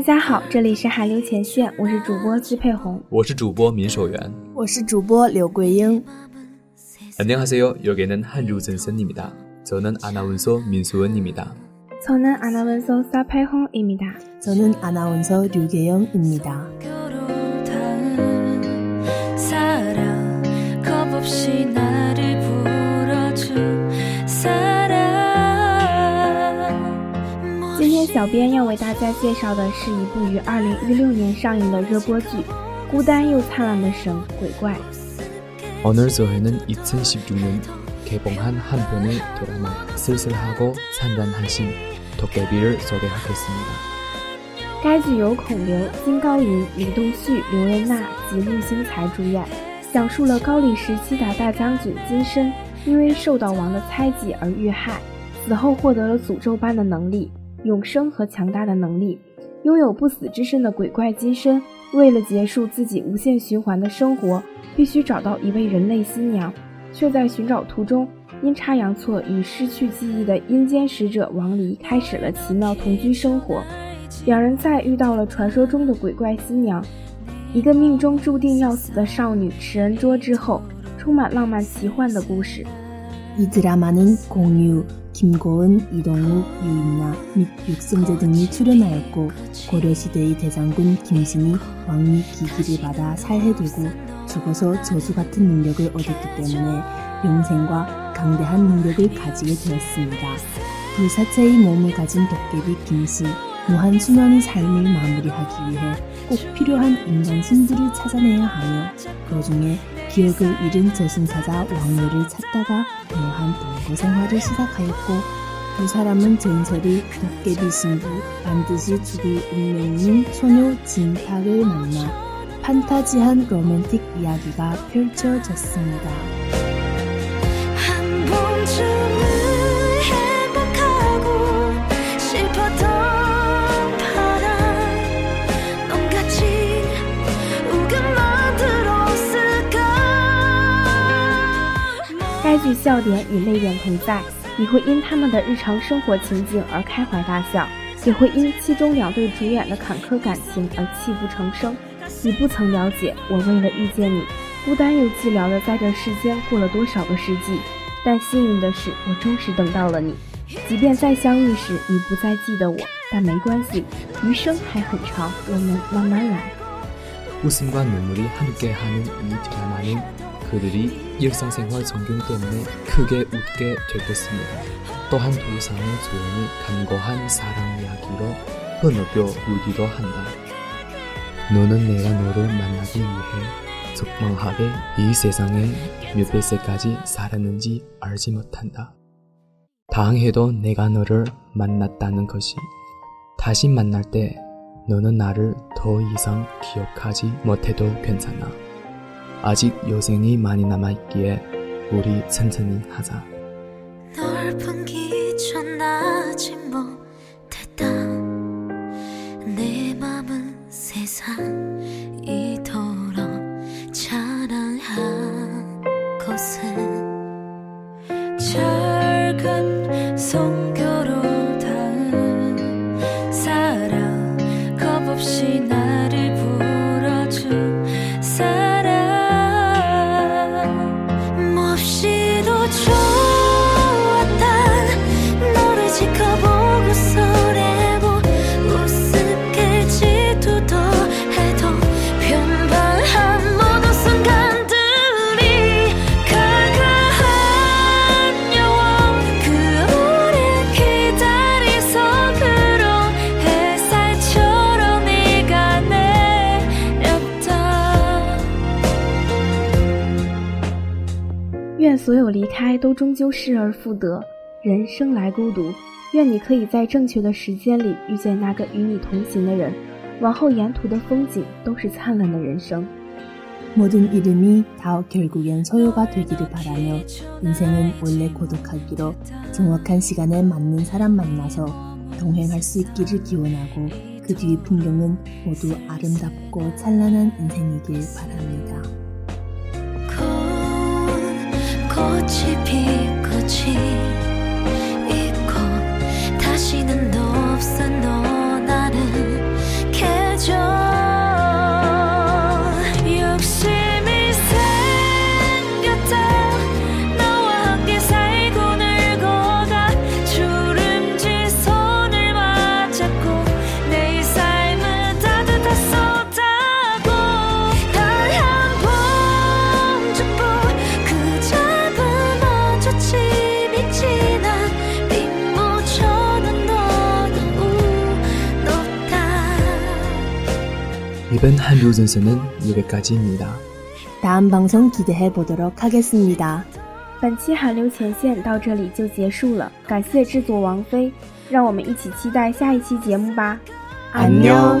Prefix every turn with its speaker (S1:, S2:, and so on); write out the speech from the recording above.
S1: 大家好，这里是韩流前线，我是主播季佩红。
S2: 我是主播민守元。
S3: 我是主播刘桂英。
S2: 안녕하세요. 여기는 한루선선입니다. 저는 아나운서 민수원입니다.
S1: 저는 아나운서 사팔홍입니다.
S3: 저는 아나운서 류계영입니다.
S1: 小编要为大家介绍的是一部于2016年上映的热播剧《孤单又灿烂的神鬼怪》。
S2: 오늘 저희는 2016년 개봉한 한 편의 드라마 쓸쓸하고 산란하신 도깨비를 소개하겠습니다.
S1: 该剧由孔刘、金高银、李栋旭、刘仁娜及陆星材主演，讲述了高丽时期的大将军金身因为受到王的猜忌而遇害，死后获得了诅咒般的能力。 永生和强大的能力，拥有不死之身的鬼怪金身，为了结束自己无限循环的生活，必须找到一位人类新娘，却在寻找途中阴差阳错与失去记忆的阴间使者王离开始了奇妙同居生活。两人在遇到了传说中的鬼怪新娘，一个命中注定要死的少女池恩卓之后，充满浪漫奇幻的故事。
S3: 이 드라마는 공유, 김고은, 이동욱, 유인나 및 육성재 등이 출연하였고 고려시대의 대장군 김신이 왕위 기기를 받아 살해되고 죽어서 저주 같은 능력을 얻었기 때문에 영생과 강대한 능력을 가지게 되었습니다. 불사체의 몸을 가진 도깨비 김씨 무한 수많은 삶을 마무리하기 위해 꼭 필요한 인간 신들을 찾아내야 하며 그 중에 기억을 잃은 저승 사자 왕녀를 찾다가 묘한 동거 생활을 시작하였고 두 사람은 전설의 도깨비 신부 반드시 죽을 운명인 소녀 진탁을 만나 판타지한 로맨틱 이야기가 펼쳐졌습니다.
S1: 该剧笑点与泪点同在，你会因他们的日常生活情景而开怀大笑，也会因其中两对主演的坎坷感情而泣不成声。你不曾了解，我为了遇见你，孤单又寂寥的在这世间过了多少个世纪。但幸运的是，我终是等到了你。即便再相遇时你不再记得我，但没关系，余生还很长，我们慢慢来。
S2: 웃음과 눈물이 함께하는 이 드라마는 그들이 일상생활 존경 때문에 크게 웃게 될 것입니다. 또한 두 사람의 조연이 간거한 사랑 이야기로 흐느껴 울기도 한다. 너는 내가 너를 만나기 위해 적망하게 이 세상에 몇 배세까지 살았는지 알지 못한다. 다행해도 내가 너를 만났다는 것이 다시 만날 때 너는 나를 더 이상 기억하지 못해도 괜찮아. 아직 여생이 많이 남아있기에 우리 천천히 하자.
S4: 넓은 아직 못했다 내 맘은 세상
S1: 离开都终究失而复得。人生来孤独，愿你可以在正确的时间里遇见那个与你同行的人，往后沿途的风景都是灿烂的人生。
S3: 모든 이름이 다 결국엔 소요가 되기를 바라며 인생은 원래 고독하기로 정확한 시간에 맞는 사람 만나서 동행할 수 있기를 기원하고 그 뒤 풍경은 모두 아름답고 찬란한 인생이길 바랍니다.
S4: 꽃이 피꽃이 있고 다시 이번
S2: 한류 전선은 여기까지입니다.
S3: 다음 방송 기대해 보도록 하겠습니다.
S1: 本期韩流前线到这里就结束了，感谢制作王菲，让我们一起期待下一期节目吧。
S3: 안녕.